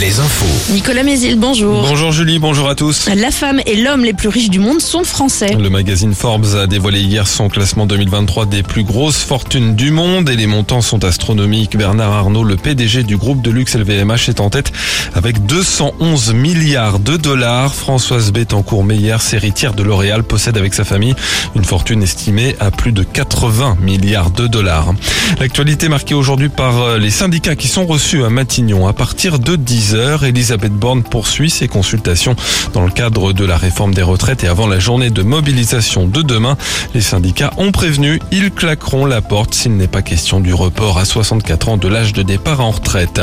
les infos. Nicolas Mézil, bonjour. Bonjour Julie, bonjour à tous. La femme et l'homme les plus riches du monde sont français. Le magazine Forbes a dévoilé hier son classement 2023 des plus grosses fortunes du monde et les montants sont astronomiques. Bernard Arnault, le PDG du groupe de luxe LVMH, est en tête avec 211 milliards de dollars. Françoise Bettencourt-Meyer, héritière de L'Oréal, possède avec sa famille une fortune estimée à plus de 80 milliards de dollars. L'actualité marquée aujourd'hui par euh, les syndicats qui sont reçus à Matignon à partir de 10 heures. Elisabeth Borne poursuit ses consultations dans le cadre de la réforme des retraites et avant la journée de mobilisation de demain. Les syndicats ont prévenu, ils claqueront la porte s'il n'est pas question du report à 64 ans de l'âge de départ en retraite.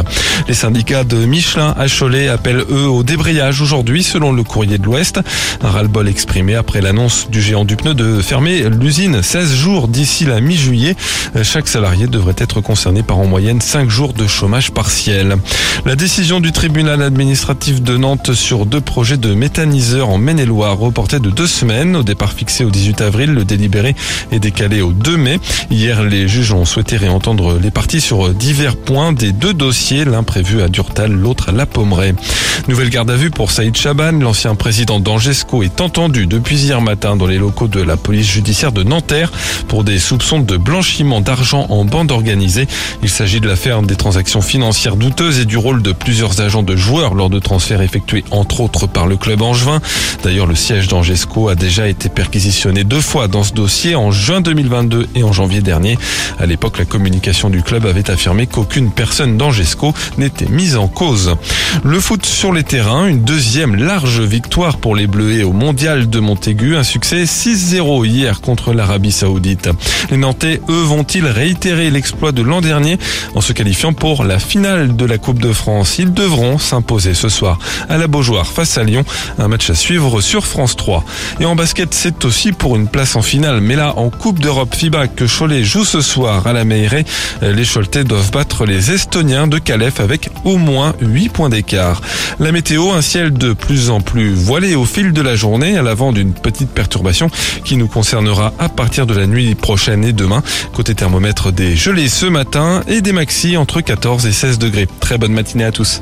Les syndicats de Michelin à Cholet appellent eux au débrayage aujourd'hui selon le courrier de l'Ouest. Un ras-le-bol exprimé après l'annonce du géant du pneu de fermer l'usine 16 jours d'ici la mi-juillet. Chaque salarié devrait être concerné par en moyenne 5 jours de chômage partiel. La décision du tribunal administratif de Nantes sur deux projets de méthaniseurs en Maine-et-Loire reportés de deux semaines. Au départ fixé au 18 avril, le délibéré est décalé au 2 mai. Hier, les juges ont souhaité réentendre les parties sur divers points des deux dossiers, l'un prévu à Durtal, l'autre à La Pommeraye. Nouvelle garde à vue pour Saïd Chaban, l'ancien président d'Angesco est entendu depuis hier matin dans les locaux de la police judiciaire de Nanterre pour des soupçons de blanchiment d'argent en bande organisée. Il s'agit de l'affaire des transactions financières douteuses et du rôle de plusieurs agents de joueurs lors de transferts effectués entre autres par le club angevin. D'ailleurs, le siège d'Angesco a déjà été perquisitionné deux fois dans ce dossier en juin 2022 et en janvier dernier. À l'époque, la communication du club avait affirmé qu'aucune personne d'Angesco n'était mise en cause. Le foot sur les terrains, une deuxième large victoire pour les Bleuets au Mondial de Montaigu, un succès 6-0 hier contre l'Arabie Saoudite. Les Nantais, eux, vont-ils réitérer l'exploit de l'an dernier en se qualifiant pour la finale de la Coupe de France? Devront s'imposer ce soir à la Beaujoire face à Lyon, un match à suivre sur France 3. Et en basket, c'est aussi pour une place en finale, mais là en Coupe d'Europe FIBA que Cholet joue ce soir à la Meilleray, les Choletais doivent battre les Estoniens de Calef avec au moins 8 points d'écart. La météo, un ciel de plus en plus voilé au fil de la journée à l'avant d'une petite perturbation qui nous concernera à partir de la nuit prochaine et demain. Côté thermomètre des gelées ce matin et des maxi entre 14 et 16 degrés. Très bonne matinée à tous.